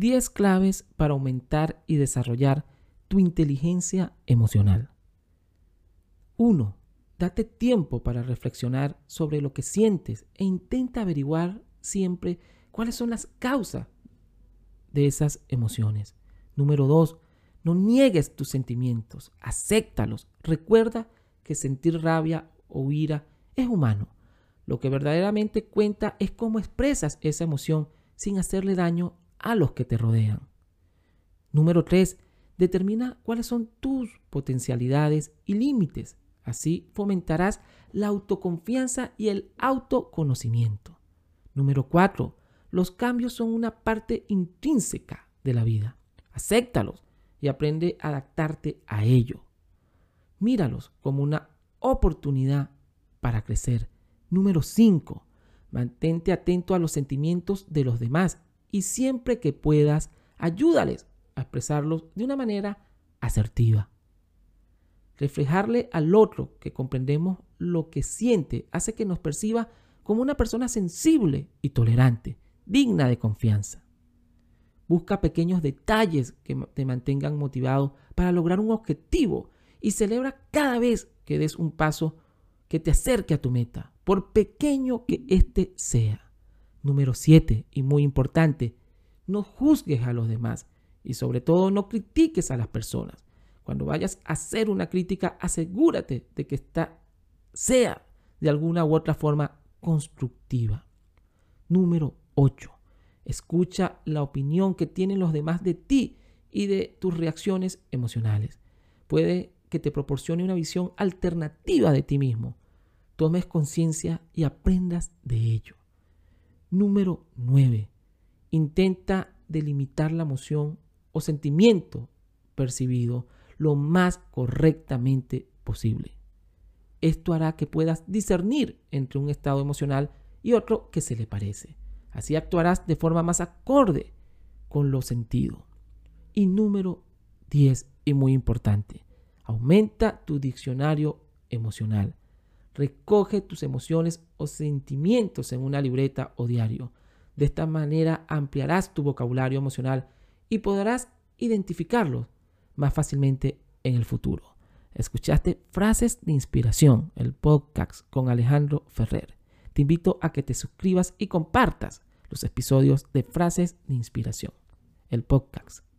10 claves para aumentar y desarrollar tu inteligencia emocional. 1. Date tiempo para reflexionar sobre lo que sientes e intenta averiguar siempre cuáles son las causas de esas emociones. Número 2. No niegues tus sentimientos, acéptalos. Recuerda que sentir rabia o ira es humano. Lo que verdaderamente cuenta es cómo expresas esa emoción sin hacerle daño a los que te rodean. Número 3. Determina cuáles son tus potencialidades y límites. Así fomentarás la autoconfianza y el autoconocimiento. Número 4. Los cambios son una parte intrínseca de la vida. Acéptalos y aprende a adaptarte a ello. Míralos como una oportunidad para crecer. Número 5. Mantente atento a los sentimientos de los demás y siempre que puedas, ayúdales a expresarlos de una manera asertiva. Reflejarle al otro que comprendemos lo que siente hace que nos perciba como una persona sensible y tolerante, digna de confianza. Busca pequeños detalles que te mantengan motivado para lograr un objetivo y celebra cada vez que des un paso que te acerque a tu meta, por pequeño que éste sea. Número 7, y muy importante, no juzgues a los demás y sobre todo no critiques a las personas. Cuando vayas a hacer una crítica, asegúrate de que esta sea de alguna u otra forma constructiva. Número 8. Escucha la opinión que tienen los demás de ti y de tus reacciones emocionales. Puede que te proporcione una visión alternativa de ti mismo. Tomes conciencia y aprendas de ello. Número 9. Intenta delimitar la emoción o sentimiento percibido lo más correctamente posible. Esto hará que puedas discernir entre un estado emocional y otro que se le parece. Así actuarás de forma más acorde con lo sentido. Y número 10, y muy importante, aumenta tu diccionario emocional. Recoge tus emociones o sentimientos en una libreta o diario. De esta manera ampliarás tu vocabulario emocional y podrás identificarlos más fácilmente en el futuro. Escuchaste Frases de Inspiración, el podcast con Alejandro Ferrer. Te invito a que te suscribas y compartas los episodios de Frases de Inspiración, el podcast.